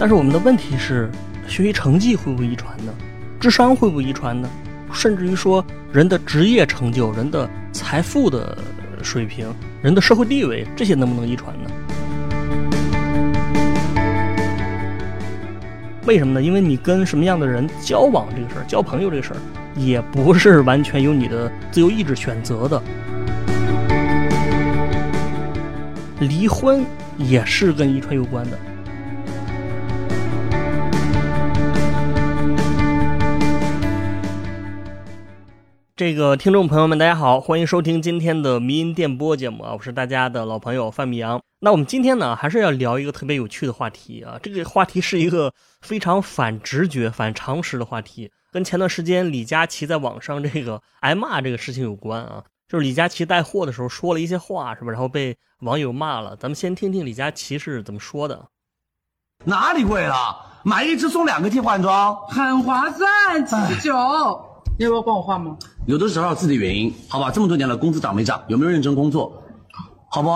但是我们的问题是，学习成绩会不会遗传呢？智商会不会遗传呢？甚至于说，人的职业成就、人的财富的水平、人的社会地位，这些能不能遗传呢？为什么呢？因为你跟什么样的人交往这个事儿，交朋友这个事儿，也不是完全由你的自由意志选择的。离婚也是跟遗传有关的。这个听众朋友们，大家好，欢迎收听今天的迷音电波节目啊，我是大家的老朋友范米阳。那我们今天呢，还是要聊一个特别有趣的话题啊，这个话题是一个非常反直觉、反常识的话题，跟前段时间李佳琦在网上 这个挨骂这个事情有关啊。就是李佳琦带货的时候说了一些话，是吧？然后被网友骂了。咱们先听听李佳琦是怎么说的。哪里贵了？买一只送两个替换装，很划算，七十九。你要不要帮我换吗？有的时候自己的原因，好吧？这么多年了，工资涨没涨？有没有认真工作？好不？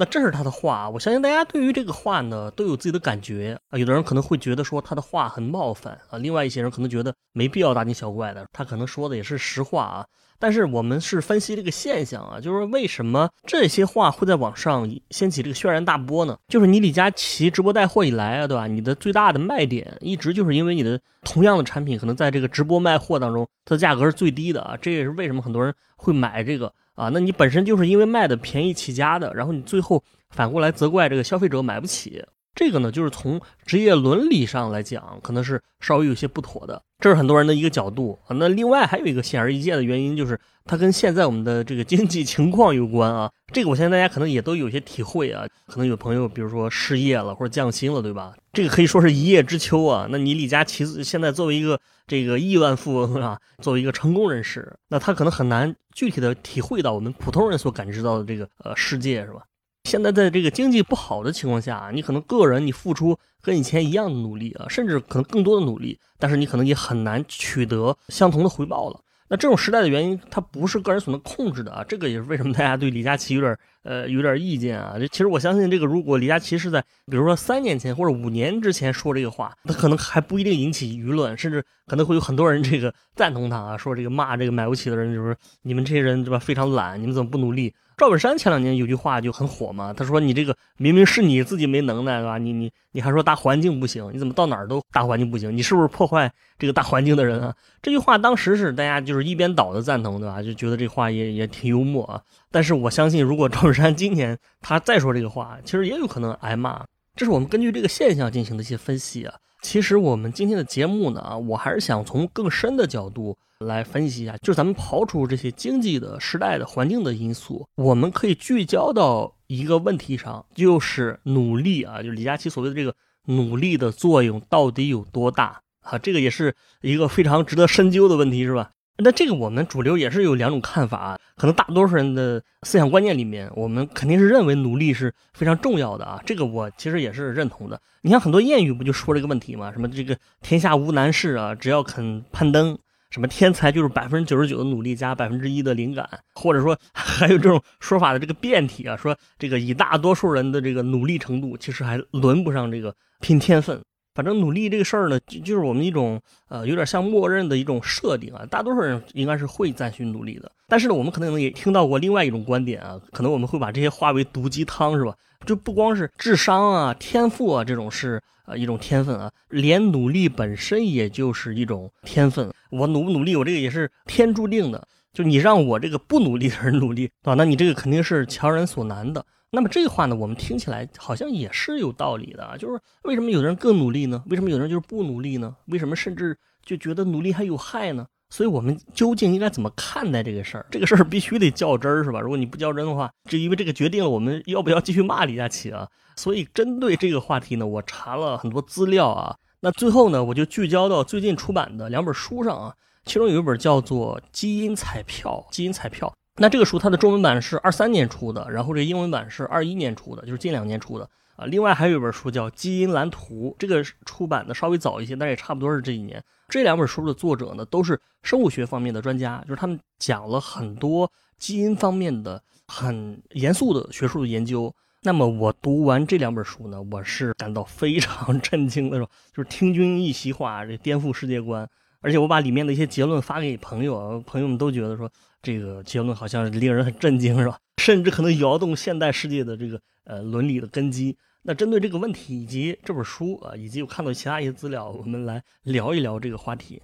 那这是他的话，我相信大家对于这个话呢都有自己的感觉啊。有的人可能会觉得说他的话很冒犯啊，另外一些人可能觉得没必要大惊小怪的，他可能说的也是实话啊。但是我们是分析这个现象啊，就是为什么这些话会在网上掀起这个轩然大波呢？就是你李佳琦直播带货以来啊，对吧？你的最大的卖点一直就是因为你的同样的产品可能在这个直播卖货当中，它的价格是最低的啊，这也是为什么很多人会买这个啊。那你本身就是因为卖的便宜起家的，然后你最后反过来责怪这个消费者买不起。这个呢，就是从职业伦理上来讲，可能是稍微有些不妥的，这是很多人的一个角度啊。那另外还有一个显而易见的原因，就是它跟现在我们的这个经济情况有关啊。这个我相信大家可能也都有些体会啊。可能有朋友比如说失业了或者降薪了，对吧？这个可以说是一叶知秋啊。那你李佳琦现在作为一个这个亿万富翁啊，作为一个成功人士，那他可能很难具体的体会到我们普通人所感知到的这个呃世界，是吧？现在在这个经济不好的情况下，你可能个人你付出跟以前一样的努力啊，甚至可能更多的努力，但是你可能也很难取得相同的回报了。那这种时代的原因，它不是个人所能控制的啊。这个也是为什么大家对李佳琦有点呃有点意见啊。其实我相信，这个如果李佳琦是在比如说三年前或者五年之前说这个话，他可能还不一定引起舆论，甚至可能会有很多人这个赞同他啊，说这个骂这个买不起的人就是你们这些人对吧？非常懒，你们怎么不努力？赵本山前两年有句话就很火嘛，他说：“你这个明明是你自己没能耐，对吧？你你你还说大环境不行，你怎么到哪儿都大环境不行？你是不是破坏这个大环境的人啊？”这句话当时是大家就是一边倒的赞同，对吧？就觉得这话也也挺幽默啊。但是我相信，如果赵本山今年他再说这个话，其实也有可能挨骂。这是我们根据这个现象进行的一些分析啊。其实我们今天的节目呢，我还是想从更深的角度。来分析一下，就是咱们刨除这些经济的时代的环境的因素，我们可以聚焦到一个问题上，就是努力啊，就李佳琦所谓的这个努力的作用到底有多大啊？这个也是一个非常值得深究的问题，是吧？那这个我们主流也是有两种看法，可能大多数人的思想观念里面，我们肯定是认为努力是非常重要的啊，这个我其实也是认同的。你看很多谚语不就说这个问题吗？什么这个天下无难事啊，只要肯攀登。什么天才就是百分之九十九的努力加百分之一的灵感，或者说 还有这种说法的这个变体啊，说这个以大多数人的这个努力程度，其实还轮不上这个拼天分。反正努力这个事儿呢，就就是我们一种呃有点像默认的一种设定啊，大多数人应该是会赞许努力的。但是呢，我们可能也听到过另外一种观点啊，可能我们会把这些化为毒鸡汤，是吧？就不光是智商啊、天赋啊这种是。啊，一种天分啊，连努力本身也就是一种天分。我努不努力，我这个也是天注定的。就你让我这个不努力的人努力啊，那你这个肯定是强人所难的。那么这话呢，我们听起来好像也是有道理的。就是为什么有的人更努力呢？为什么有的人就是不努力呢？为什么甚至就觉得努力还有害呢？所以我们究竟应该怎么看待这个事儿？这个事儿必须得较真儿，是吧？如果你不较真的话，就因为这个决定了我们要不要继续骂李佳琦啊。所以针对这个话题呢，我查了很多资料啊。那最后呢，我就聚焦到最近出版的两本书上啊。其中有一本叫做《基因彩票》，基因彩票。那这个书它的中文版是二三年出的，然后这英文版是二一年出的，就是近两年出的啊。另外还有一本书叫《基因蓝图》，这个出版的稍微早一些，但也差不多是这几年。这两本书的作者呢，都是生物学方面的专家，就是他们讲了很多基因方面的很严肃的学术的研究那么我读完这两本书呢，我是感到非常 震惊的，是吧？就是听君一席话，这颠覆世界观。而且我把里面的一些结论发给朋友，朋友们都觉得说这个结论好像令人很震惊，是吧？甚至可能摇动现代世界的这个呃伦理的根基。那针对这个问题以及这本书啊，以及我看到其他一些资料，我们来聊一聊这个话题。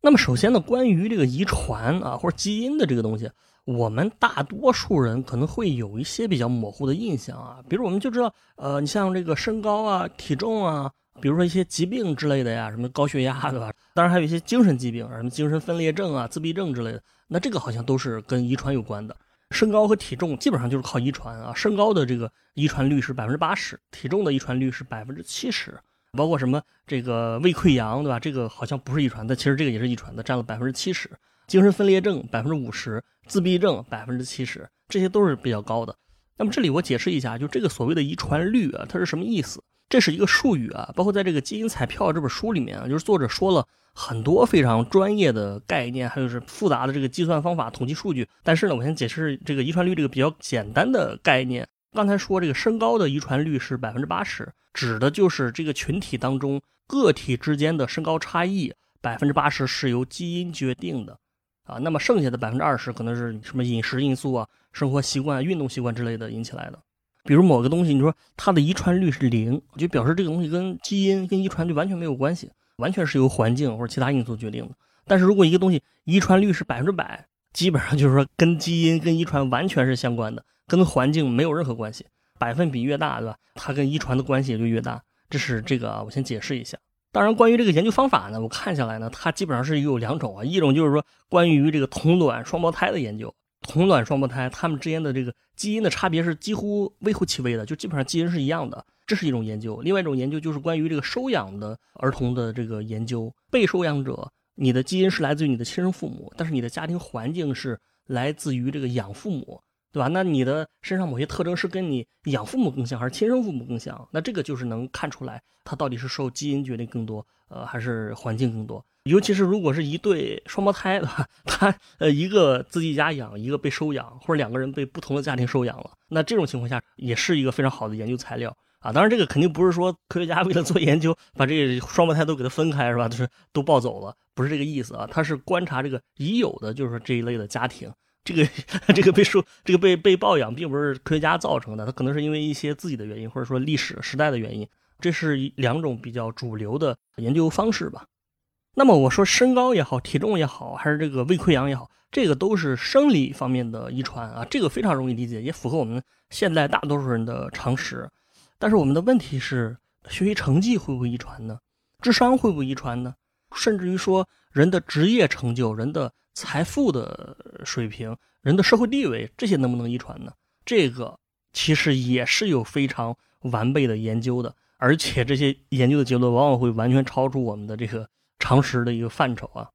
那么首先呢，关于这个遗传啊或者基因的这个东西，我们大多数人可能会有一些比较模糊的印象啊，比如我们就知道，呃，你像这个身高啊、体重啊，比如说一些疾病之类的呀，什么高血压对吧？当然还有一些精神疾病，什么精神分裂症啊、自闭症之类的，那这个好像都是跟遗传有关的。身高和体重基本上就是靠遗传啊，身高的这个遗传率是百分之八十，体重的遗传率是百分之七十，包括什么这个胃溃疡，对吧？这个好像不是遗传的，其实这个也是遗传的，占了百分之七十。精神分裂症百分之五十，自闭症百分之七十，这些都是比较高的。那么这里我解释一下，就这个所谓的遗传率啊，它是什么意思？这是一个术语啊，包括在这个基因彩票这本书里面啊，就是作者说了。很多非常专业的概念，还有是复杂的这个计算方法、统计数据。但是呢，我先解释这个遗传率这个比较简单的概念。刚才说这个身高的遗传率是百分之八十，指的就是这个群体当中个体之间的身高差异百分之八十是由基因决定的啊。那么剩下的百分之二十可能是什么饮食因素啊、生活习惯、运动习惯之类的引起来的。比如某个东西，你说它的遗传率是零，就表示这个东西跟基因、跟遗传率完全没有关系。完全是由环境或者其他因素决定的。但是如果一个东西遗传率是百分之百，基本上就是说跟基因、跟遗传完全是相关的，跟环境没有任何关系。百分比越大，对吧？它跟遗传的关系也就越大。这是这个，我先解释一下。当然，关于这个研究方法呢，我看下来呢，它基本上是有两种啊，一种就是说关于这个同卵双胞胎的研究。同卵双胞胎他们之间的这个基因的差别是几乎微乎其微的，就基本上基因是一样的。这是一种研究，另外一种研究就是关于这个收养的儿童的这个研究。被收养者，你的基因是来自于你的亲生父母，但是你的家庭环境是来自于这个养父母，对吧？那你的身上某些特征是跟你养父母更像，还是亲生父母更像？那这个就是能看出来，他到底是受基因决定更多，呃，还是环境更多？尤其是如果是一对双胞胎的，他呃一个自己家养，一个被收养，或者两个人被不同的家庭收养了，那这种情况下也是一个非常好的研究材料。当然这个肯定不是说科学家为了做研究把这个双胞胎都给它分开是吧？就是都抱走了，不是这个意思啊。他是观察这个已有的，就是说这一类的家庭，这个 这个被收这个被被抱养，并不是科学家造成的，他可能是因为一些自己的原因，或者说历史时代的原因。这是两种比较主流的研究方式吧。那么我说身高也好，体重也好，还是这个胃溃疡也好，这个都是生理方面的遗传啊，这个非常容易理解，也符合我们现在大多数人的常识。但是我们的问题是，学习成绩会不会遗传呢？智商会不会遗传呢？甚至于说，人的职业成就、人的财富的水平、人的社会地位，这些能不能遗传呢？这个其实也是有非常完备的研究的，而且这些研究的结论往往会完全超出我们的这个常识的一个范畴啊。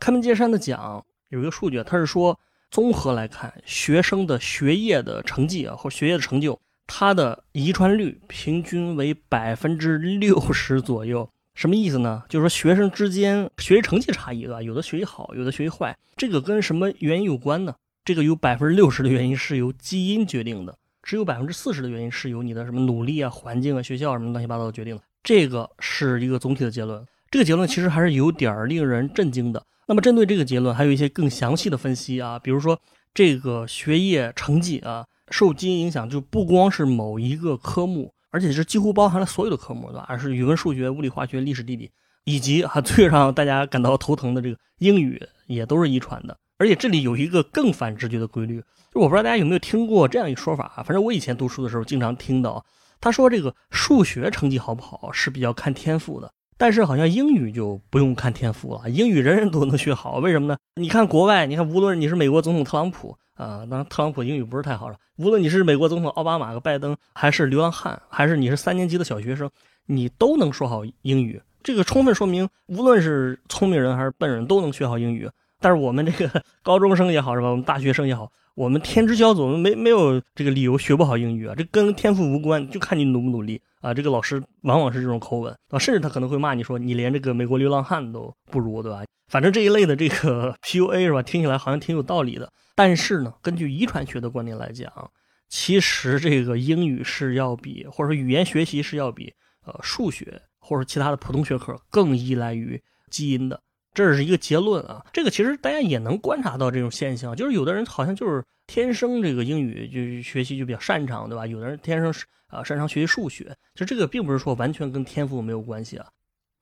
开门见山的讲，有一个数据，他是说，综合来看，学生的学业的成绩啊，或学业的成就。它的遗传率平均为百分之六十左右，什么意思呢？就是说学生之间学习成绩差异，对吧？有的学习好，有的学习坏，这个跟什么原因有关呢？这个有百分之六十的原因是由基因决定的，只有百分之四十的原因是由你的什么努力啊、环境啊、学校什么乱七八糟决定的。这个是一个总体的结论。这个结论其实还是有点儿令人震惊的。那么针对这个结论，还有一些更详细的分析啊，比如说这个学业成绩啊。受基因影响，就不光是某一个科目，而且是几乎包含了所有的科目，对吧？而是语文、数学、物理、化学、历史、地理，以及哈最让大家感到头疼的这个英语，也都是遗传的。而且这里有一个更反直觉的规律，就我不知道大家有没有听过这样一个说法啊？反正我以前读书的时候经常听到，他说这个数学成绩好不好是比较看天赋的，但是好像英语就不用看天赋了，英语人人都能学好，为什么呢？你看国外，你看无论你是美国总统特朗普。啊，当然，特朗普英语不是太好了。无论你是美国总统奥巴马和拜登，还是流浪汉，还是你是三年级的小学生，你都能说好英语。这个充分说明，无论是聪明人还是笨人，都能学好英语。但是我们这个高中生也好，是吧？我们大学生也好，我们天之骄子，我们没没有这个理由学不好英语啊。这跟天赋无关，就看你努不努力啊。这个老师往往是这种口吻啊，甚至他可能会骂你说你连这个美国流浪汉都不如，对吧？反正这一类的这个 PUA 是吧？听起来好像挺有道理的。但是呢，根据遗传学的观点来讲，其实这个英语是要比，或者说语言学习是要比呃数学或者其他的普通学科更依赖于基因的，这是一个结论啊。这个其实大家也能观察到这种现象，就是有的人好像就是天生这个英语就学习就比较擅长，对吧？有的人天生是啊擅长学习数学，其实这个并不是说完全跟天赋没有关系啊。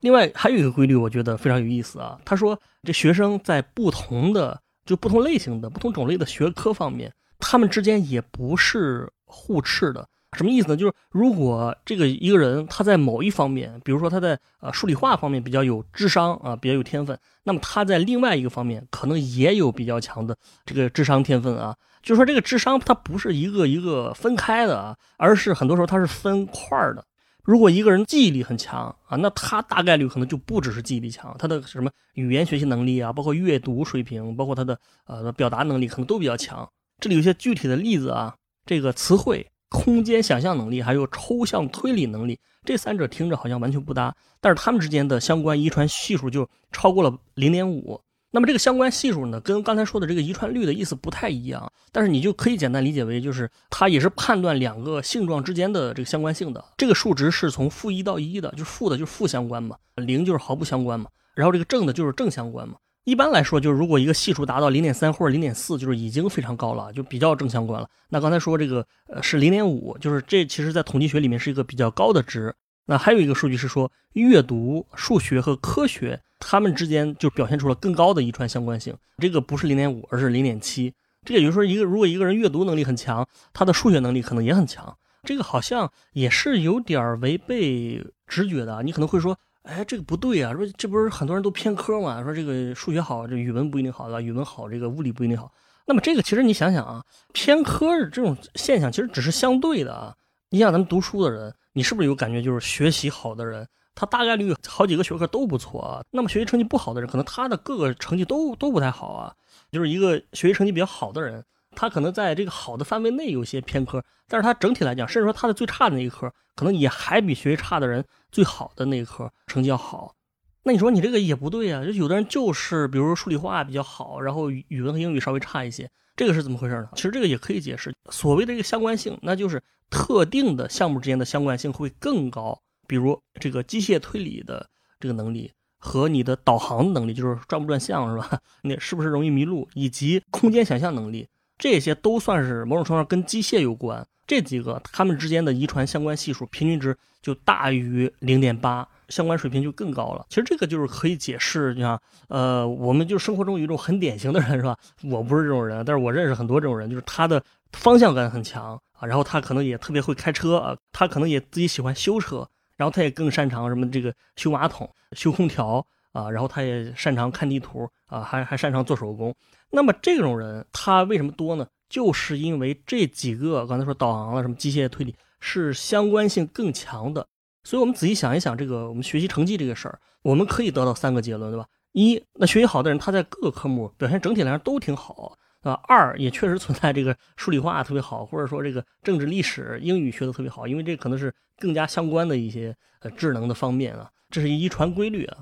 另外还有一个规律，我觉得非常有意思啊。他说这学生在不同的就不同类型的不同种类的学科方面。他们之间也不是互斥的，什么意思呢？就是如果这个一个人他在某一方面，比如说他在呃数理化方面比较有智商啊，比较有天分，那么他在另外一个方面可能也有比较强的这个智商天分啊。就是说这个智商它不是一个一个分开的啊，而是很多时候它是分块的。如果一个人记忆力很强啊，那他大概率可能就不只是记忆力强，他的什么语言学习能力啊，包括阅读水平，包括他的呃表达能力可能都比较强。这里有些具体的例子啊，这个词汇、空间想象能力，还有抽象推理能力，这三者听着好像完全不搭，但是他们之间的相关遗传系数就超过了零点五。那么这个相关系数呢，跟刚才说的这个遗传率的意思不太一样，但是你就可以简单理解为，就是它也是判断两个性状之间的这个相关性的。这个数值是从负一到一的，就负的就是负相关嘛，零就是毫不相关嘛，然后这个正的就是正相关嘛。一般来说，就是如果一个系数达到零点三或者零点四，就是已经非常高了，就比较正相关了。那刚才说这个呃是零点五，就是这其实在统计学里面是一个比较高的值。那还有一个数据是说，阅读、数学和科学它们之间就表现出了更高的遗传相关性。这个不是零点五，而是零点七。这也就是说，一个如果一个人阅读能力很强，他的数学能力可能也很强。这个好像也是有点违背直觉的。你可能会说。哎，这个不对啊！说这不是很多人都偏科嘛？说这个数学好，这语文不一定好，对吧？语文好，这个物理不一定好。那么这个其实你想想啊，偏科这种现象其实只是相对的啊。你像咱们读书的人，你是不是有感觉，就是学习好的人，他大概率好几个学科都不错啊。那么学习成绩不好的人，可能他的各个成绩都都不太好啊。就是一个学习成绩比较好的人。他可能在这个好的范围内有些偏科，但是他整体来讲，甚至说他的最差的那一科，可能也还比学习差的人最好的那一科成绩要好。那你说你这个也不对啊，就有的人就是比如说数理化比较好，然后语文和英语稍微差一些，这个是怎么回事呢？其实这个也可以解释，所谓的这个相关性，那就是特定的项目之间的相关性会更高，比如这个机械推理的这个能力和你的导航能力，就是转不转向是吧？那是不是容易迷路？以及空间想象能力。这些都算是某种程度上跟机械有关，这几个它们之间的遗传相关系数平均值就大于零点八，相关水平就更高了。其实这个就是可以解释，你看，呃，我们就生活中有一种很典型的人，是吧？我不是这种人，但是我认识很多这种人，就是他的方向感很强啊，然后他可能也特别会开车啊，他可能也自己喜欢修车，然后他也更擅长什么这个修马桶、修空调啊，然后他也擅长看地图啊，还还擅长做手工。那么这种人他为什么多呢？就是因为这几个刚才说导航了什么机械推理是相关性更强的。所以我们仔细想一想，这个我们学习成绩这个事儿，我们可以得到三个结论，对吧？一，那学习好的人他在各个科目表现整体来说都挺好，啊。二，也确实存在这个数理化特别好，或者说这个政治历史、英语学的特别好，因为这可能是更加相关的一些呃智能的方面啊，这是遗传规律啊。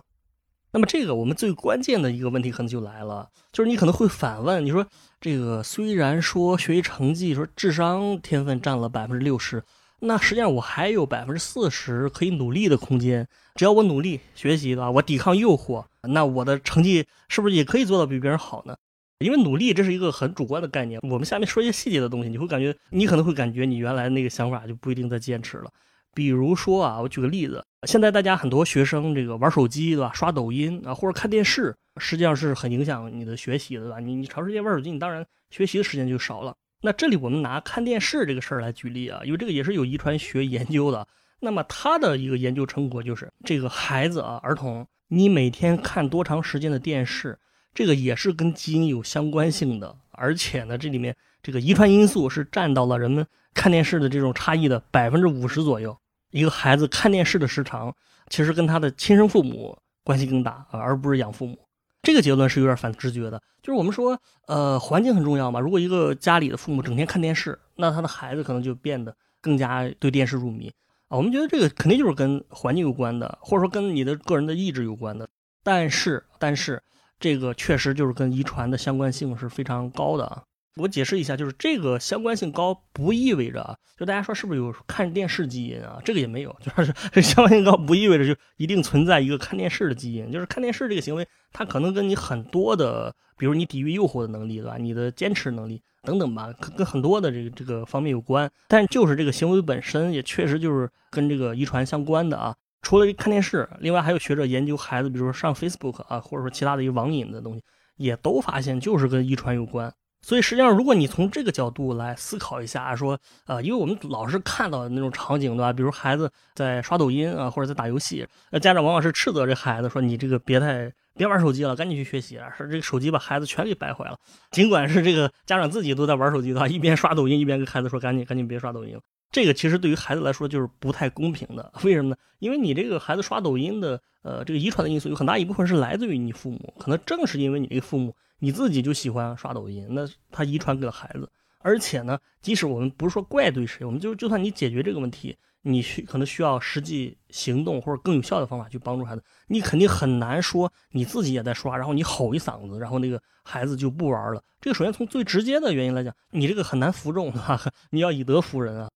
那么这个我们最关键的一个问题可能就来了，就是你可能会反问，你说这个虽然说学习成绩说智商天分占了百分之六十，那实际上我还有百分之四十可以努力的空间，只要我努力学习的话，我抵抗诱惑，那我的成绩是不是也可以做到比别人好呢？因为努力这是一个很主观的概念，我们下面说一些细节的东西，你会感觉你可能会感觉你原来那个想法就不一定再坚持了。比如说啊，我举个例子，现在大家很多学生这个玩手机，对吧？刷抖音啊，或者看电视，实际上是很影响你的学习的，对吧？你你长时间玩手机，你当然学习的时间就少了。那这里我们拿看电视这个事儿来举例啊，因为这个也是有遗传学研究的。那么他的一个研究成果就是，这个孩子啊，儿童，你每天看多长时间的电视，这个也是跟基因有相关性的，而且呢，这里面这个遗传因素是占到了人们看电视的这种差异的百分之五十左右。一个孩子看电视的时长，其实跟他的亲生父母关系更大啊，而不是养父母。这个结论是有点反直觉的。就是我们说，呃，环境很重要嘛。如果一个家里的父母整天看电视，那他的孩子可能就变得更加对电视入迷啊。我们觉得这个肯定就是跟环境有关的，或者说跟你的个人的意志有关的。但是，但是这个确实就是跟遗传的相关性是非常高的啊。我解释一下，就是这个相关性高不意味着啊，就大家说是不是有看电视基因啊？这个也没有，就是相关性高不意味着就一定存在一个看电视的基因。就是看电视这个行为，它可能跟你很多的，比如你抵御诱惑的能力，对吧？你的坚持能力等等吧，跟很多的这个这个方面有关。但就是这个行为本身，也确实就是跟这个遗传相关的啊。除了看电视，另外还有学者研究孩子，比如说上 Facebook 啊，或者说其他的一个网瘾的东西，也都发现就是跟遗传有关。所以实际上，如果你从这个角度来思考一下，说，呃，因为我们老是看到那种场景，对吧？比如孩子在刷抖音啊，或者在打游戏，那家长往往是斥责这孩子说：“你这个别太别玩手机了，赶紧去学习啊！”说这个手机把孩子全给败坏了。尽管是这个家长自己都在玩手机的话，一边刷抖音一边跟孩子说：“赶紧赶紧别刷抖音。”这个其实对于孩子来说就是不太公平的。为什么呢？因为你这个孩子刷抖音的，呃，这个遗传的因素有很大一部分是来自于你父母，可能正是因为你这个父母。你自己就喜欢刷抖音，那他遗传给了孩子。而且呢，即使我们不是说怪对谁，我们就就算你解决这个问题，你需可能需要实际行动或者更有效的方法去帮助孩子。你肯定很难说你自己也在刷，然后你吼一嗓子，然后那个孩子就不玩了。这个首先从最直接的原因来讲，你这个很难服众，对吧？你要以德服人啊。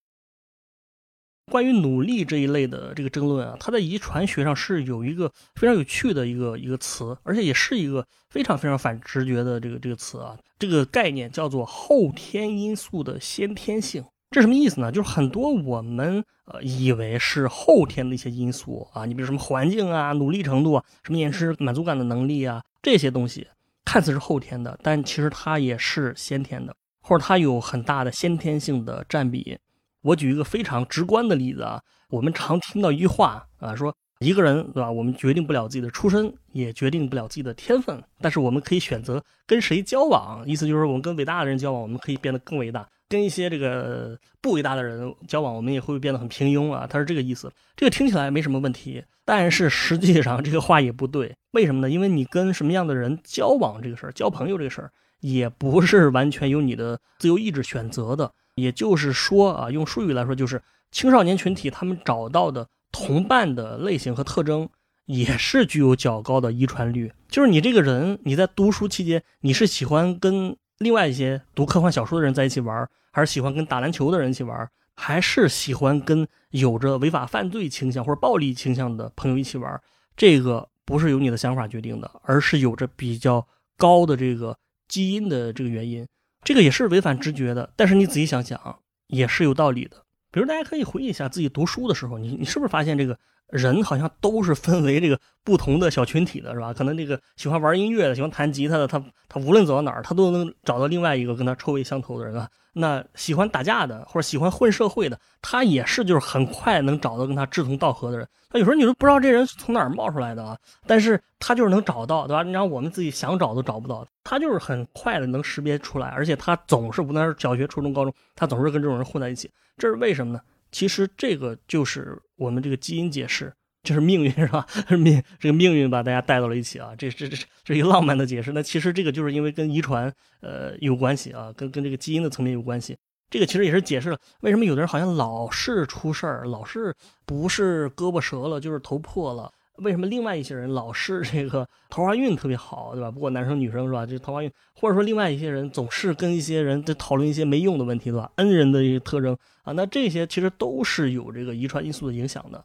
关于努力这一类的这个争论啊，它在遗传学上是有一个非常有趣的一个一个词，而且也是一个非常非常反直觉的这个这个词啊。这个概念叫做后天因素的先天性，这什么意思呢？就是很多我们呃以为是后天的一些因素啊，你比如什么环境啊、努力程度啊、什么延迟满足感的能力啊，这些东西看似是后天的，但其实它也是先天的，或者它有很大的先天性的占比。我举一个非常直观的例子啊，我们常听到一句话啊，说一个人对吧，我们决定不了自己的出身，也决定不了自己的天分，但是我们可以选择跟谁交往。意思就是我们跟伟大的人交往，我们可以变得更伟大；跟一些这个不伟大的人交往，我们也会变得很平庸啊。他是这个意思。这个听起来没什么问题，但是实际上这个话也不对。为什么呢？因为你跟什么样的人交往这个事儿，交朋友这个事儿，也不是完全由你的自由意志选择的。也就是说啊，用术语来说，就是青少年群体他们找到的同伴的类型和特征，也是具有较高的遗传率。就是你这个人，你在读书期间，你是喜欢跟另外一些读科幻小说的人在一起玩，还是喜欢跟打篮球的人一起玩，还是喜欢跟有着违法犯罪倾向或者暴力倾向的朋友一起玩？这个不是由你的想法决定的，而是有着比较高的这个基因的这个原因。这个也是违反直觉的，但是你仔细想想，也是有道理的。比如大家可以回忆一下自己读书的时候，你你是不是发现这个人好像都是分为这个不同的小群体的，是吧？可能这个喜欢玩音乐的、喜欢弹吉他的，他他无论走到哪儿，他都能找到另外一个跟他臭味相投的人啊。那喜欢打架的或者喜欢混社会的，他也是就是很快能找到跟他志同道合的人。他有时候你都不知道这人从哪儿冒出来的啊，但是他就是能找到，对吧？你让我们自己想找都找不到，他就是很快的能识别出来，而且他总是无论是小学、初中、高中，他总是跟这种人混在一起。这是为什么呢？其实这个就是我们这个基因解释。就是命运是吧？命这个命运把大家带到了一起啊，这这这这一浪漫的解释。那其实这个就是因为跟遗传呃有关系啊，跟跟这个基因的层面有关系。这个其实也是解释了为什么有的人好像老是出事儿，老是不是胳膊折了就是头破了。为什么另外一些人老是这个桃花运特别好，对吧？不管男生女生是吧？这桃花运，或者说另外一些人总是跟一些人在讨论一些没用的问题，对吧？恩人的一个特征啊，那这些其实都是有这个遗传因素的影响的。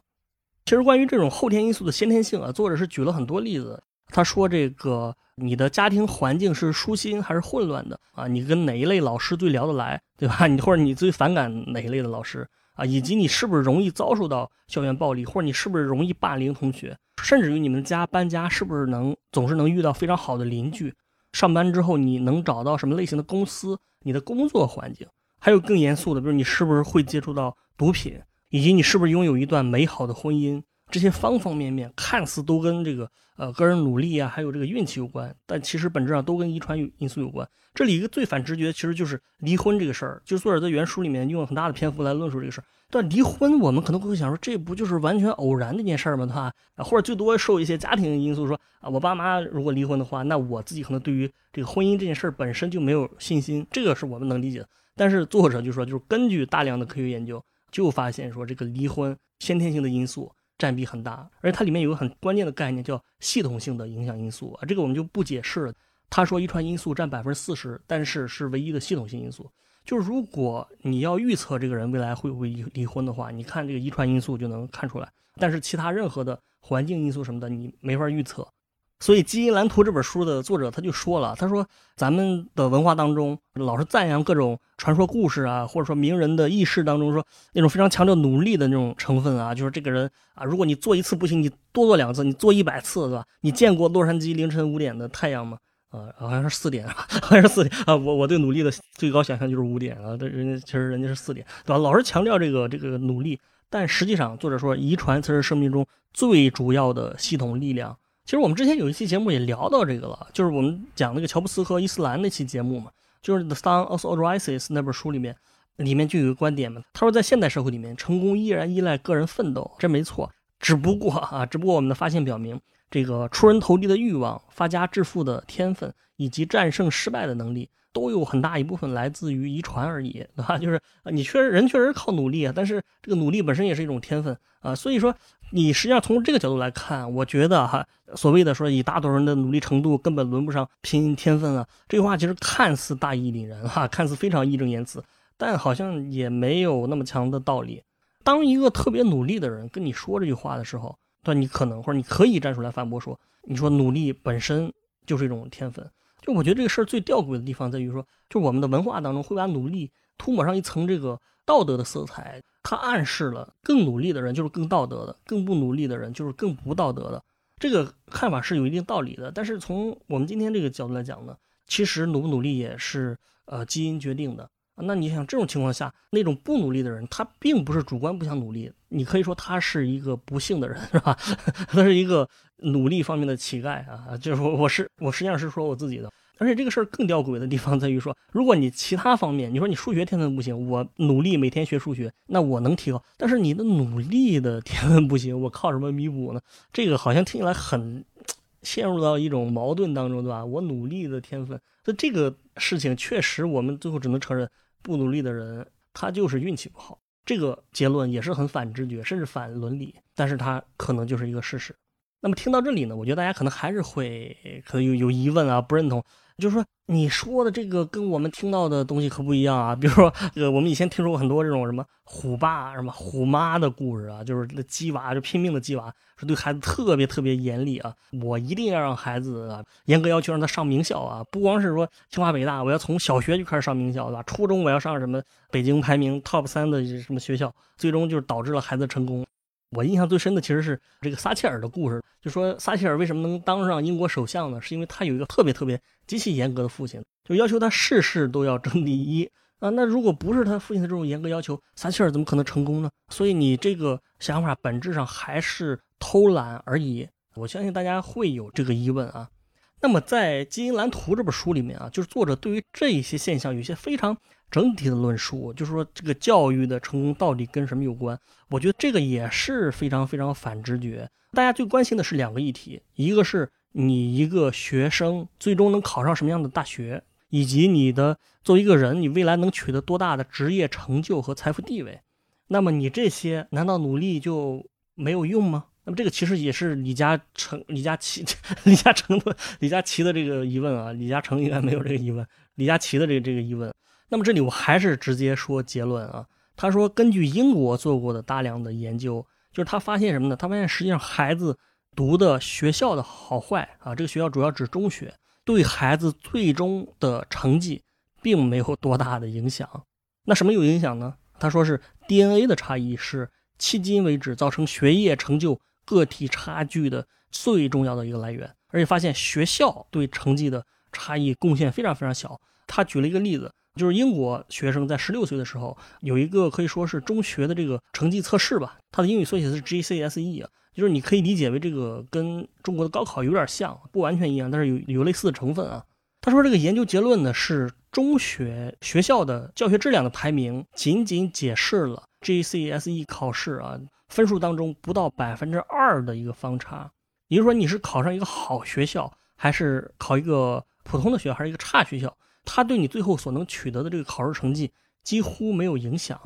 其实关于这种后天因素的先天性啊，作者是举了很多例子。他说，这个你的家庭环境是舒心还是混乱的啊？你跟哪一类老师最聊得来，对吧？你或者你最反感哪一类的老师啊？以及你是不是容易遭受到校园暴力，或者你是不是容易霸凌同学？甚至于你们家搬家是不是能总是能遇到非常好的邻居？上班之后你能找到什么类型的公司？你的工作环境？还有更严肃的，比如你是不是会接触到毒品？以及你是不是拥有一段美好的婚姻？这些方方面面看似都跟这个呃个人努力啊，还有这个运气有关，但其实本质上都跟遗传因素有关。这里一个最反直觉，其实就是离婚这个事儿。就是作者在原书里面用了很大的篇幅来论述这个事儿。但离婚，我们可能会想说，这不就是完全偶然的一件事儿吗？对吧？或者最多受一些家庭因素，说啊，我爸妈如果离婚的话，那我自己可能对于这个婚姻这件事儿本身就没有信心，这个是我们能理解的。但是作者就说，就是根据大量的科学研究。就发现说，这个离婚先天性的因素占比很大，而且它里面有个很关键的概念，叫系统性的影响因素啊。这个我们就不解释了。他说遗传因素占百分之四十，但是是唯一的系统性因素。就是如果你要预测这个人未来会不会离婚的话，你看这个遗传因素就能看出来。但是其他任何的环境因素什么的，你没法预测。所以《基因蓝图》这本书的作者他就说了，他说咱们的文化当中老是赞扬各种传说故事啊，或者说名人的轶事当中说那种非常强调努力的那种成分啊，就是这个人啊，如果你做一次不行，你多做两次，你做一百次，对吧？你见过洛杉矶凌晨五点的太阳吗？啊，好像是四点，好像是四点啊。我我对努力的最高想象就是五点啊，这人家其实人家是四点，对吧？老是强调这个这个努力，但实际上作者说遗传才是生命中最主要的系统力量。其实我们之前有一期节目也聊到这个了，就是我们讲那个乔布斯和伊斯兰那期节目嘛，就是《The Son of Rises》那本书里面，里面就有一个观点嘛，他说在现代社会里面，成功依然依赖个人奋斗，这没错。只不过啊，只不过我们的发现表明，这个出人头地的欲望、发家致富的天分以及战胜失败的能力。都有很大一部分来自于遗传而已，对吧？就是你确实人确实靠努力啊，但是这个努力本身也是一种天分啊。所以说，你实际上从这个角度来看，我觉得哈，所谓的说以大多数人的努力程度根本轮不上拼天分啊，这句话其实看似大义凛然哈，看似非常义正言辞，但好像也没有那么强的道理。当一个特别努力的人跟你说这句话的时候，对，你可能或者你可以站出来反驳说，你说努力本身就是一种天分。就我觉得这个事儿最吊诡的地方在于说，就我们的文化当中会把努力涂抹上一层这个道德的色彩，它暗示了更努力的人就是更道德的，更不努力的人就是更不道德的。这个看法是有一定道理的，但是从我们今天这个角度来讲呢，其实努不努力也是呃基因决定的。那你想这种情况下，那种不努力的人，他并不是主观不想努力，你可以说他是一个不幸的人，是吧？他是一个努力方面的乞丐啊，就是我我是我实际上是说我自己的。而且这个事儿更吊诡的地方在于说，如果你其他方面，你说你数学天分不行，我努力每天学数学，那我能提高。但是你的努力的天分不行，我靠什么弥补呢？这个好像听起来很陷入到一种矛盾当中，对吧？我努力的天分，所以这个事情确实，我们最后只能承认，不努力的人他就是运气不好。这个结论也是很反直觉，甚至反伦理，但是它可能就是一个事实。那么听到这里呢，我觉得大家可能还是会可能有有疑问啊，不认同。就是说，你说的这个跟我们听到的东西可不一样啊。比如说，呃我们以前听说过很多这种什么虎爸、什么虎妈的故事啊，就是那鸡娃就拼命的鸡娃，说对孩子特别特别严厉啊。我一定要让孩子啊，严格要求让他上名校啊，不光是说清华北大，我要从小学就开始上名校，对吧？初中我要上什么北京排名 top 三的什么学校，最终就是导致了孩子成功。我印象最深的其实是这个撒切尔的故事，就说撒切尔为什么能当上英国首相呢？是因为他有一个特别特别极其严格的父亲，就要求他事事都要争第一啊。那如果不是他父亲的这种严格要求，撒切尔怎么可能成功呢？所以你这个想法本质上还是偷懒而已。我相信大家会有这个疑问啊。那么在《基因蓝图》这本书里面啊，就是作者对于这一些现象有一些非常。整体的论述就是说，这个教育的成功到底跟什么有关？我觉得这个也是非常非常反直觉。大家最关心的是两个议题，一个是你一个学生最终能考上什么样的大学，以及你的作为一个人，你未来能取得多大的职业成就和财富地位。那么你这些难道努力就没有用吗？那么这个其实也是李嘉诚、李嘉琪、李嘉诚的李嘉琪的这个疑问啊。李嘉诚应该没有这个疑问，李嘉琪的这个这个疑问。那么这里我还是直接说结论啊。他说，根据英国做过的大量的研究，就是他发现什么呢？他发现实际上孩子读的学校的好坏啊，这个学校主要指中学，对孩子最终的成绩并没有多大的影响。那什么有影响呢？他说是 DNA 的差异是迄今为止造成学业成就个体差距的最重要的一个来源，而且发现学校对成绩的差异贡献非常非常小。他举了一个例子。就是英国学生在十六岁的时候有一个可以说是中学的这个成绩测试吧，他的英语缩写是 GCSE 啊，就是你可以理解为这个跟中国的高考有点像，不完全一样，但是有有类似的成分啊。他说这个研究结论呢是中学学校的教学质量的排名仅仅解释了 GCSE 考试啊分数当中不到百分之二的一个方差，也就是说你是考上一个好学校，还是考一个普通的学校，还是一个差学校。他对你最后所能取得的这个考试成绩几乎没有影响。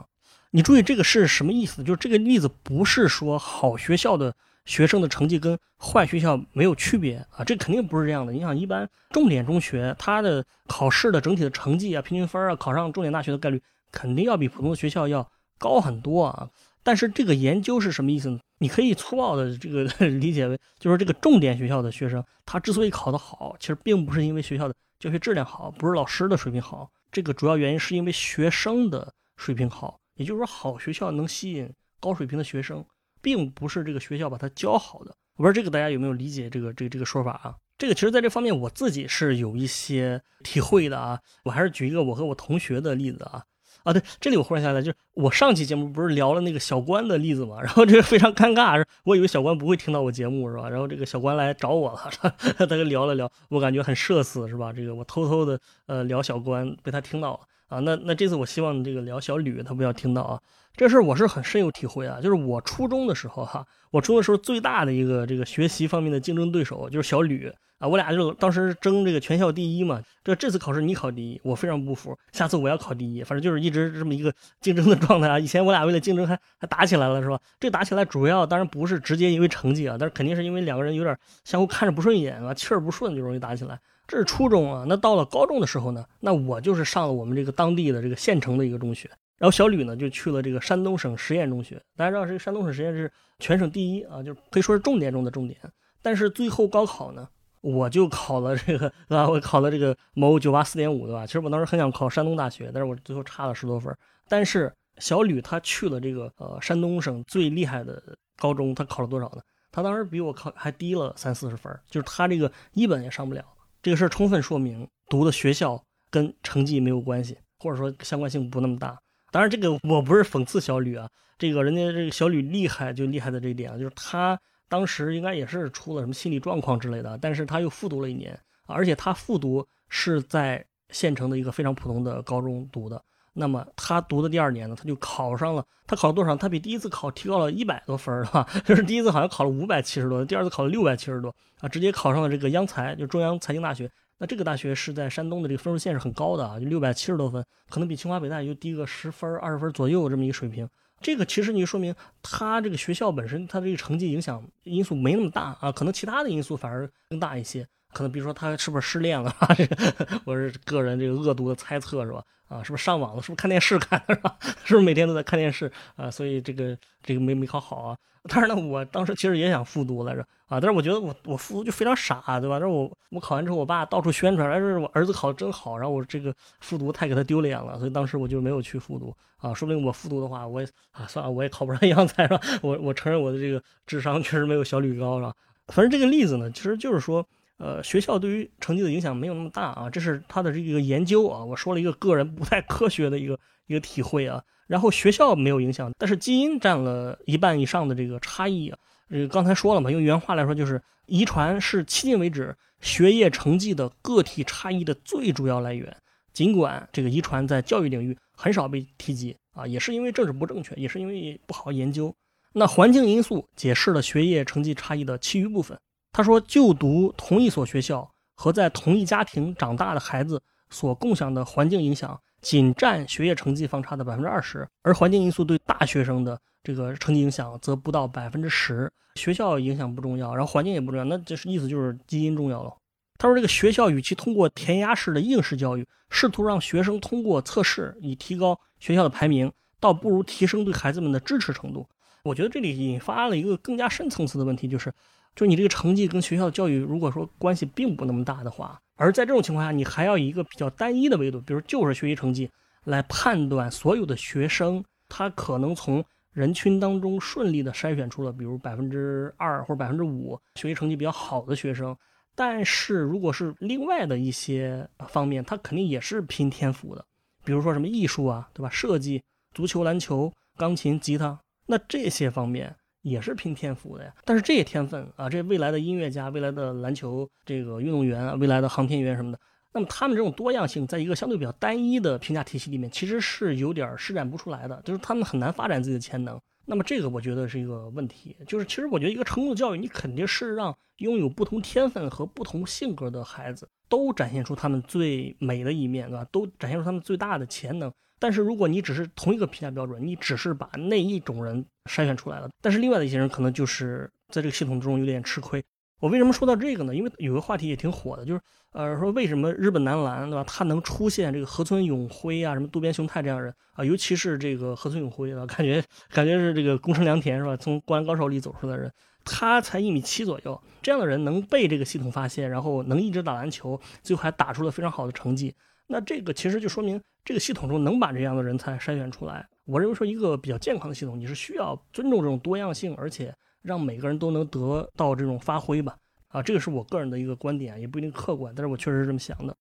你注意这个是什么意思？就是这个例子不是说好学校的学生的成绩跟坏学校没有区别啊，这肯定不是这样的。你想，一般重点中学，它的考试的整体的成绩啊、平均分啊，考上重点大学的概率肯定要比普通的学校要高很多啊。但是这个研究是什么意思呢？你可以粗暴的这个 理解为，就是这个重点学校的学生，他之所以考得好，其实并不是因为学校的教学质量好，不是老师的水平好，这个主要原因是因为学生的水平好。也就是说，好学校能吸引高水平的学生。并不是这个学校把他教好的，我不知道这个大家有没有理解这个这个这个说法啊？这个其实在这方面我自己是有一些体会的啊。我还是举一个我和我同学的例子啊啊，对，这里我忽然想起来，就是我上期节目不是聊了那个小关的例子嘛？然后这个非常尴尬，我以为小关不会听到我节目是吧？然后这个小关来找我了，他跟聊了聊，我感觉很社死是吧？这个我偷偷的呃聊小关，被他听到了啊。那那这次我希望这个聊小吕他不要听到啊。这事儿我是很深有体会啊，就是我初中的时候哈，我初中的时候最大的一个这个学习方面的竞争对手就是小吕啊，我俩就当时争这个全校第一嘛。这这次考试你考第一，我非常不服，下次我要考第一，反正就是一直这么一个竞争的状态啊。以前我俩为了竞争还还打起来了是吧？这打起来主要当然不是直接因为成绩啊，但是肯定是因为两个人有点相互看着不顺眼啊，气儿不顺就容易打起来。这是初中啊，那到了高中的时候呢，那我就是上了我们这个当地的这个县城的一个中学。然后小吕呢就去了这个山东省实验中学，大家知道这个山东省实验是全省第一啊，就可以说是重点中的重点。但是最后高考呢，我就考了这个，对吧？我考了这个某九八四点五，对吧？其实我当时很想考山东大学，但是我最后差了十多分。但是小吕他去了这个呃山东省最厉害的高中，他考了多少呢？他当时比我考还低了三四十分，就是他这个一本也上不了。这个事儿充分说明读的学校跟成绩没有关系，或者说相关性不那么大。当然，这个我不是讽刺小吕啊，这个人家这个小吕厉害就厉害在这一点啊，就是他当时应该也是出了什么心理状况之类的，但是他又复读了一年，而且他复读是在县城的一个非常普通的高中读的。那么他读的第二年呢，他就考上了，他考了多少？他比第一次考提高了一百多分儿，吧？就是第一次好像考了五百七十多，第二次考了六百七十多啊，直接考上了这个央财，就中央财经大学。那这个大学是在山东的这个分数线是很高的啊，就六百七十多分，可能比清华北大也就低个十分、二十分左右这么一个水平。这个其实你就说明他这个学校本身他这个成绩影响因素没那么大啊，可能其他的因素反而更大一些。可能比如说他是不是失恋了？这个我是个人这个恶毒的猜测是吧？啊，是不是上网了？是不是看电视看是吧？是不是每天都在看电视啊？所以这个这个没没考好啊。但是呢，我当时其实也想复读来着啊，但是我觉得我我复读就非常傻，对吧？但是我我考完之后，我爸到处宣传，哎，是我儿子考的真好，然后我这个复读太给他丢脸了，所以当时我就没有去复读啊。说不定我复读的话，我也啊算了，我也考不上央财是吧？我我承认我的这个智商确实没有小吕高是吧？反正这个例子呢，其实就是说，呃，学校对于成绩的影响没有那么大啊，这是他的这个研究啊。我说了一个个人不太科学的一个一个体会啊。然后学校没有影响，但是基因占了一半以上的这个差异啊。这刚才说了嘛，用原话来说就是遗传是迄今为止学业成绩的个体差异的最主要来源。尽管这个遗传在教育领域很少被提及啊，也是因为政治不正确，也是因为不好研究。那环境因素解释了学业成绩差异的其余部分。他说，就读同一所学校和在同一家庭长大的孩子所共享的环境影响。仅占学业成绩方差的百分之二十，而环境因素对大学生的这个成绩影响则不到百分之十。学校影响不重要，然后环境也不重要，那这是意思就是基因重要了。他说，这个学校与其通过填鸭式的应试教育，试图让学生通过测试以提高学校的排名，倒不如提升对孩子们的支持程度。我觉得这里引发了一个更加深层次的问题，就是，就你这个成绩跟学校的教育，如果说关系并不那么大的话。而在这种情况下，你还要以一个比较单一的维度，比如就是学习成绩，来判断所有的学生，他可能从人群当中顺利的筛选出了，比如百分之二或者百分之五学习成绩比较好的学生。但是如果是另外的一些方面，他肯定也是拼天赋的，比如说什么艺术啊，对吧？设计、足球、篮球、钢琴、吉他，那这些方面。也是拼天赋的呀，但是这些天分啊，这未来的音乐家、未来的篮球这个运动员、未来的航天员什么的，那么他们这种多样性，在一个相对比较单一的评价体系里面，其实是有点施展不出来的，就是他们很难发展自己的潜能。那么这个我觉得是一个问题，就是其实我觉得一个成功的教育，你肯定是让拥有不同天分和不同性格的孩子都展现出他们最美的一面，对吧？都展现出他们最大的潜能。但是如果你只是同一个评价标准，你只是把那一种人筛选出来了，但是另外的一些人可能就是在这个系统中有点吃亏。我为什么说到这个呢？因为有个话题也挺火的，就是呃说为什么日本男篮对吧，他能出现这个河村永辉啊、什么渡边雄太这样人啊，尤其是这个河村永辉啊，感觉 感觉是这个宫城良田是吧？从灌篮高手里走出来的人，他才一米七左右，这样的人能被这个系统发现，然后能一直打篮球，最后还打出了非常好的成绩，那这个其实就说明这个系统中能把这样的人才筛选出来。我认为说一个比较健康的系统，你是需要尊重这种多样性，而且。让每个人都能得到这种发挥吧，啊，这个是我个人的一个观点，也不一定客观，但是我确实是这么想的。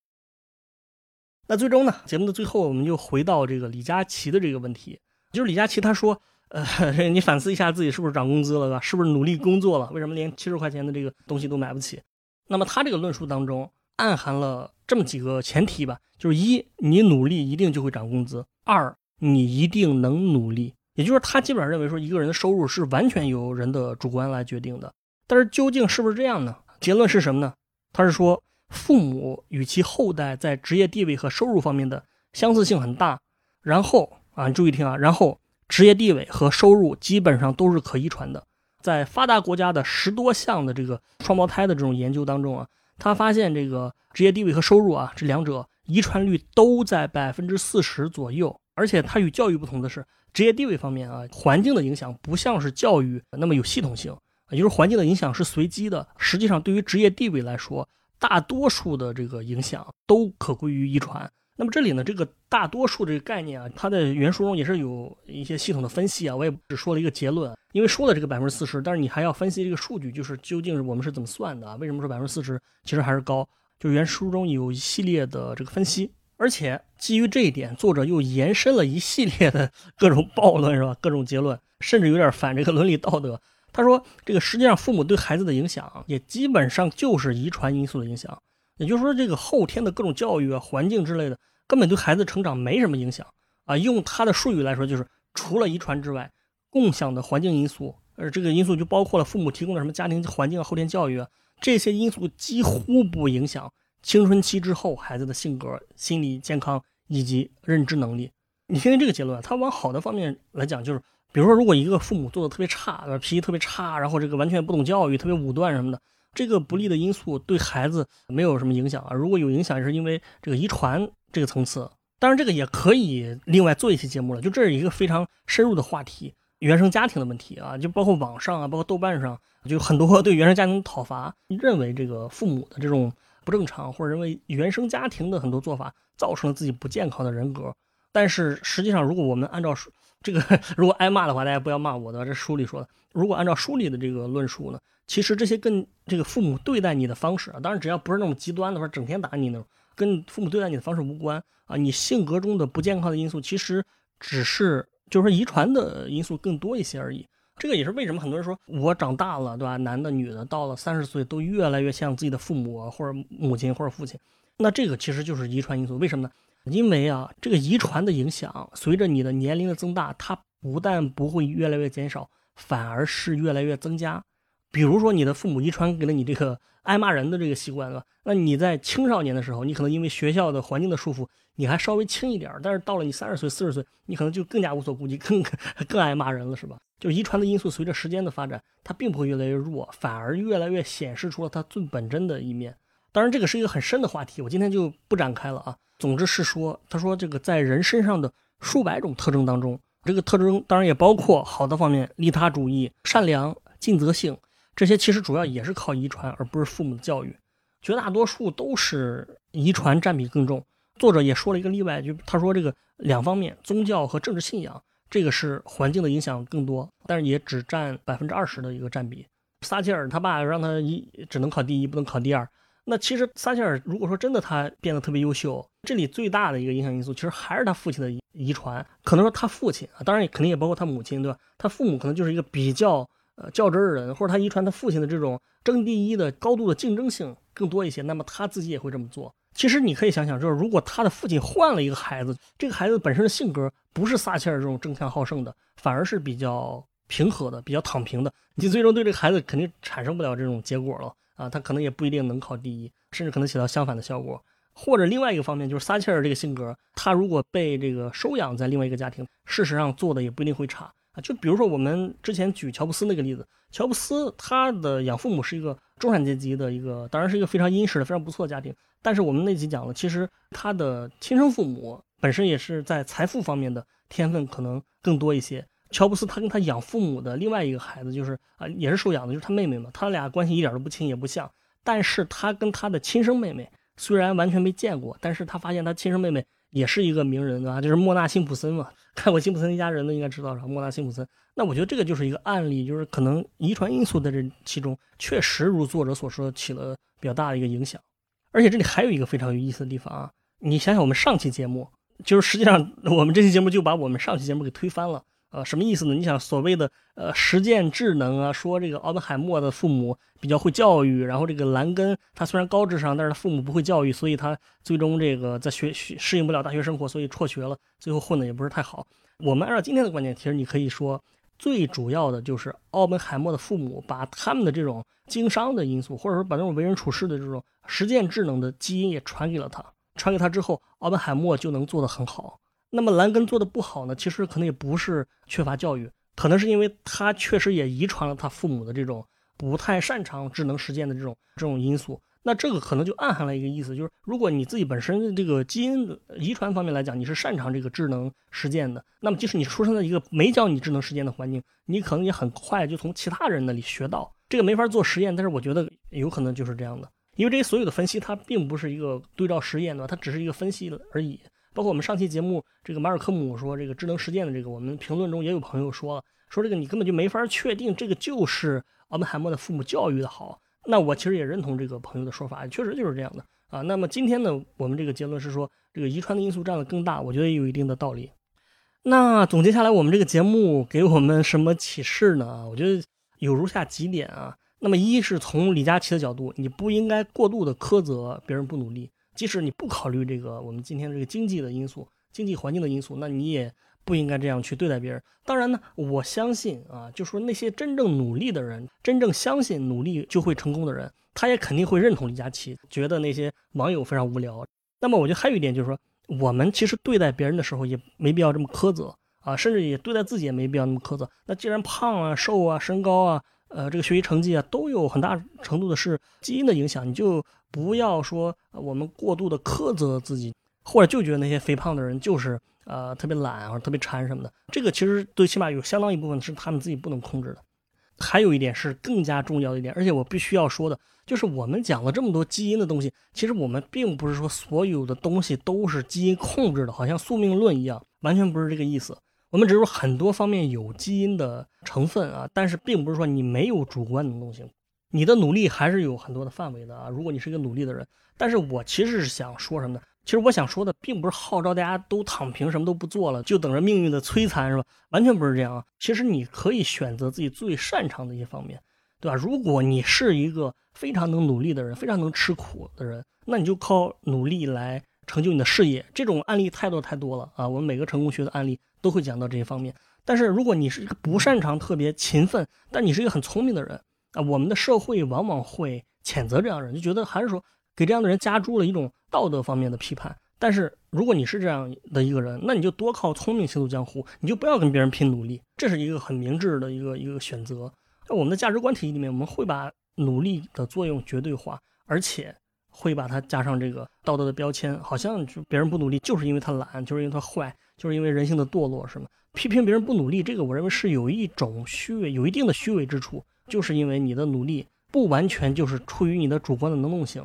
那最终呢，节目的最后，我们就回到这个李佳琦的这个问题，就是李佳琦他说，呃，你反思一下自己是不是涨工资了，是不是努力工作了？为什么连七十块钱的这个东西都买不起？那么他这个论述当中暗含了这么几个前提吧，就是一，你努力一定就会涨工资；二，你一定能努力。也就是他基本上认为说，一个人的收入是完全由人的主观来决定的。但是究竟是不是这样呢？结论是什么呢？他是说，父母与其后代在职业地位和收入方面的相似性很大。然后啊，你注意听啊，然后职业地位和收入基本上都是可遗传的。在发达国家的十多项的这个双胞胎的这种研究当中啊，他发现这个职业地位和收入啊，这两者遗传率都在百分之四十左右。而且它与教育不同的是。职业地位方面啊，环境的影响不像是教育那么有系统性，也就是环境的影响是随机的。实际上，对于职业地位来说，大多数的这个影响都可归于遗传。那么这里呢，这个大多数这个概念啊，它的原书中也是有一些系统的分析啊。我也只说了一个结论，因为说了这个百分之四十，但是你还要分析这个数据，就是究竟我们是怎么算的啊？为什么说百分之四十其实还是高？就是原书中有一系列的这个分析。而且基于这一点，作者又延伸了一系列的 各种暴论，是吧？各种结论，甚至有点反这个伦理道德。他说，这个实际上父母对孩子的影响，也基本上就是遗传因素的影响。也就是说，这个后天的各种教育啊、环境之类的，根本对孩子成长没什么影响啊。用他的术语来说，就是除了遗传之外，共享的环境因素，而这个因素就包括了父母提供的什么家庭环境、后天教育啊，这些因素几乎不影响。青春期之后，孩子的性格、心理健康以及认知能力，你听听这个结论。他往好的方面来讲，就是比如说，如果一个父母做的特别差，脾气特别差，然后这个完全不懂教育，特别武断什么的，这个不利的因素对孩子没有什么影响啊。如果有影响，也是因为这个遗传这个层次。当然，这个也可以另外做一期节目了。就这是一个非常深入的话题，原生家庭的问题啊，就包括网上啊，包括豆瓣上，就很多 对原生家庭的讨伐，认为这个父母的这种。不正常，或者认为原生家庭的很多做法造成了自己不健康的人格，但是实际上，如果我们按照这个，如果挨骂的话，大家不要骂我的。这书里说的，如果按照书里的这个论述呢，其实这些跟这个父母对待你的方式啊，当然只要不是那种极端的，或者整天打你那种，跟父母对待你的方式无关啊。你性格中的不健康的因素，其实只是就是说遗传的因素更多一些而已。这个也是为什么很多人说我长大了，对吧？男的、女的，到了三十岁都越来越像自己的父母或者母亲或者父亲。那这个其实就是遗传因素。为什么呢？因为啊，这个遗传的影响，随着你的年龄的增大，它不但不会越来越减少，反而是越来越增加。比如说，你的父母遗传给了你这个挨骂人的这个习惯，对吧？那你在青少年的时候，你可能因为学校的环境的束缚，你还稍微轻一点。但是到了你三十岁、四十岁，你可能就更加无所顾忌，更更爱骂人了，是吧？就遗传的因素，随着时间的发展，它并不会越来越弱，反而越来越显示出了它最本真的一面。当然，这个是一个很深的话题，我今天就不展开了啊。总之是说，他说这个在人身上的数百种特征当中，这个特征当然也包括好的方面，利他主义、善良、尽责性，这些其实主要也是靠遗传，而不是父母的教育。绝大多数都是遗传占比更重。作者也说了一个例外，就他说这个两方面，宗教和政治信仰。这个是环境的影响更多，但是也只占百分之二十的一个占比。撒切尔他爸让他一只能考第一，不能考第二。那其实撒切尔如果说真的他变得特别优秀，这里最大的一个影响因素，其实还是他父亲的遗传。可能说他父亲啊，当然也肯定也包括他母亲，对吧？他父母可能就是一个比较呃较真儿的人，或者他遗传他父亲的这种争第一的高度的竞争性更多一些，那么他自己也会这么做。其实你可以想想，就是如果他的父亲换了一个孩子，这个孩子本身的性格不是撒切尔这种争强好胜的，反而是比较平和的、比较躺平的，你最终对这个孩子肯定产生不了这种结果了啊！他可能也不一定能考第一，甚至可能起到相反的效果。或者另外一个方面，就是撒切尔这个性格，他如果被这个收养在另外一个家庭，事实上做的也不一定会差。啊。就比如说我们之前举乔布斯那个例子，乔布斯他的养父母是一个中产阶级的一个，当然是一个非常殷实的、非常不错的家庭。但是我们那集讲了，其实他的亲生父母本身也是在财富方面的天分可能更多一些。乔布斯他跟他养父母的另外一个孩子就是啊，也是收养的，就是他妹妹嘛。他俩关系一点都不亲也不像。但是他跟他的亲生妹妹虽然完全没见过，但是他发现他亲生妹妹也是一个名人啊，就是莫纳辛普森嘛。看过辛普森一家人的应该知道莫纳辛普森。那我觉得这个就是一个案例，就是可能遗传因素在这其中确实如作者所说起了比较大的一个影响。而且这里还有一个非常有意思的地方啊！你想想，我们上期节目，就是实际上我们这期节目就把我们上期节目给推翻了。呃，什么意思呢？你想所谓的呃实践智能啊，说这个奥本海默的父母比较会教育，然后这个兰根他虽然高智商，但是他父母不会教育，所以他最终这个在学学适应不了大学生活，所以辍学了，最后混的也不是太好。我们按照今天的观点，其实你可以说，最主要的就是奥本海默的父母把他们的这种经商的因素，或者说把那种为人处事的这种。实践智能的基因也传给了他，传给他之后，奥本海默就能做得很好。那么兰根做的不好呢？其实可能也不是缺乏教育，可能是因为他确实也遗传了他父母的这种不太擅长智能实践的这种这种因素。那这个可能就暗含了一个意思，就是如果你自己本身的这个基因遗传方面来讲，你是擅长这个智能实践的，那么即使你出生在一个没教你智能实践的环境，你可能也很快就从其他人那里学到这个没法做实验，但是我觉得有可能就是这样的。因为这些所有的分析，它并不是一个对照实验的，它只是一个分析而已。包括我们上期节目，这个马尔科姆说这个智能实践的这个，我们评论中也有朋友说了，说这个你根本就没法确定这个就是奥本海默的父母教育的好。那我其实也认同这个朋友的说法，确实就是这样的啊。那么今天呢，我们这个结论是说，这个遗传的因素占了更大，我觉得也有一定的道理。那总结下来，我们这个节目给我们什么启示呢？我觉得有如下几点啊。那么，一是从李佳琦的角度，你不应该过度的苛责别人不努力，即使你不考虑这个我们今天这个经济的因素、经济环境的因素，那你也不应该这样去对待别人。当然呢，我相信啊，就说那些真正努力的人，真正相信努力就会成功的人，他也肯定会认同李佳琦，觉得那些网友非常无聊。那么，我觉得还有一点就是说，我们其实对待别人的时候也没必要这么苛责啊，甚至也对待自己也没必要那么苛责。那既然胖啊、瘦啊、身高啊。呃，这个学习成绩啊，都有很大程度的是基因的影响，你就不要说我们过度的苛责自己，或者就觉得那些肥胖的人就是呃特别懒或者特别馋什么的。这个其实最起码有相当一部分是他们自己不能控制的。还有一点是更加重要的一点，而且我必须要说的，就是我们讲了这么多基因的东西，其实我们并不是说所有的东西都是基因控制的，好像宿命论一样，完全不是这个意思。我们只是说很多方面有基因的成分啊，但是并不是说你没有主观能动性，你的努力还是有很多的范围的啊。如果你是一个努力的人，但是我其实是想说什么呢？其实我想说的并不是号召大家都躺平，什么都不做了，就等着命运的摧残，是吧？完全不是这样啊。其实你可以选择自己最擅长的一些方面，对吧？如果你是一个非常能努力的人，非常能吃苦的人，那你就靠努力来成就你的事业。这种案例太多太多了啊！我们每个成功学的案例。都会讲到这些方面，但是如果你是一个不擅长、特别勤奋，但你是一个很聪明的人啊，我们的社会往往会谴责这样的人，就觉得还是说给这样的人加诸了一种道德方面的批判。但是如果你是这样的一个人，那你就多靠聪明行走江湖，你就不要跟别人拼努力，这是一个很明智的一个一个选择。在我们的价值观体系里面，我们会把努力的作用绝对化，而且会把它加上这个道德的标签，好像就别人不努力就是因为他懒，就是因为他坏。就是因为人性的堕落，是吗？批评别人不努力，这个我认为是有一种虚伪，有一定的虚伪之处。就是因为你的努力不完全就是出于你的主观的能动性。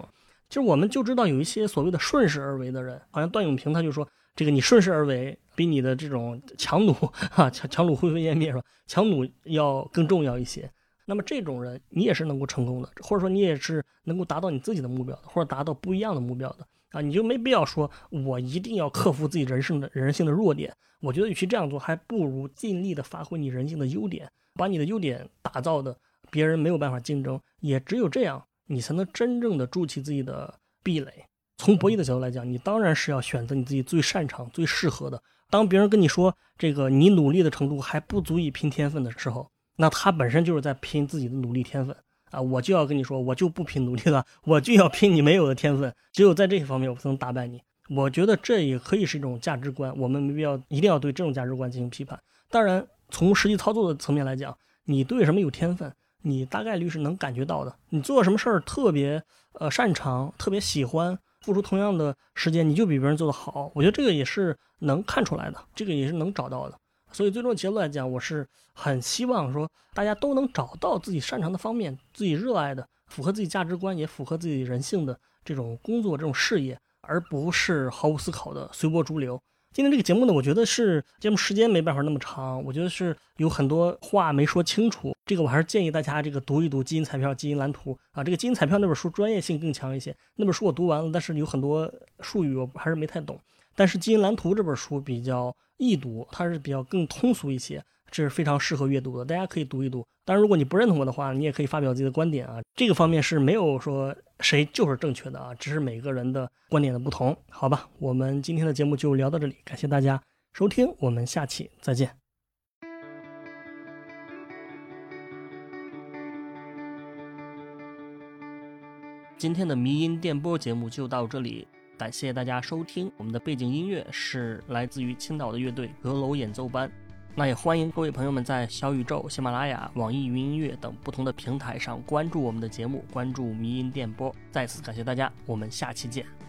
其实我们就知道有一些所谓的顺势而为的人，好像段永平他就说，这个你顺势而为比你的这种强弩 哈强强弩灰飞烟灭是吧？强弩要更重要一些。那么这种人你也是能够成功的，或者说你也是能够达到你自己的目标的，或者达到不一样的目标的。啊，你就没必要说，我一定要克服自己人生的人性的弱点。我觉得与其这样做，还不如尽力的发挥你人性的优点，把你的优点打造的别人没有办法竞争。也只有这样，你才能真正的筑起自己的壁垒。从博弈的角度来讲，你当然是要选择你自己最擅长、最适合的。当别人跟你说这个你努力的程度还不足以拼天分的时候，那他本身就是在拼自己的努力天分。啊，我就要跟你说，我就不拼努力了，我就要拼你没有的天分。只有在这些方面，我才能打败你。我觉得这也可以是一种价值观，我们没必要一定要对这种价值观进行批判。当然，从实际操作的层面来讲，你对什么有天分，你大概率是能感觉到的。你做什么事儿特别呃擅长，特别喜欢，付出同样的时间，你就比别人做得好。我觉得这个也是能看出来的，这个也是能找到的。所以最终结论来讲，我是很希望说大家都能找到自己擅长的方面，自己热爱的，符合自己价值观，也符合自己人性的这种工作、这种事业，而不是毫无思考的随波逐流。今天这个节目呢，我觉得是节目时间没办法那么长，我觉得是有很多话没说清楚。这个我还是建议大家这个读一读《基因彩票》《基因蓝图》啊，这个《基因彩票》那本书专业性更强一些。那本书我读完了，但是有很多术语我还是没太懂。但是《基因蓝图》这本书比较易读，它是比较更通俗一些。这是非常适合阅读的，大家可以读一读。当然，如果你不认同我的话，你也可以发表自己的观点啊。这个方面是没有说谁就是正确的啊，只是每个人的观点的不同，好吧？我们今天的节目就聊到这里，感谢大家收听，我们下期再见。今天的迷音电波节目就到这里，感谢大家收听。我们的背景音乐是来自于青岛的乐队阁楼演奏班。那也欢迎各位朋友们在小宇宙、喜马拉雅、网易云音乐等不同的平台上关注我们的节目，关注迷音电波。再次感谢大家，我们下期见。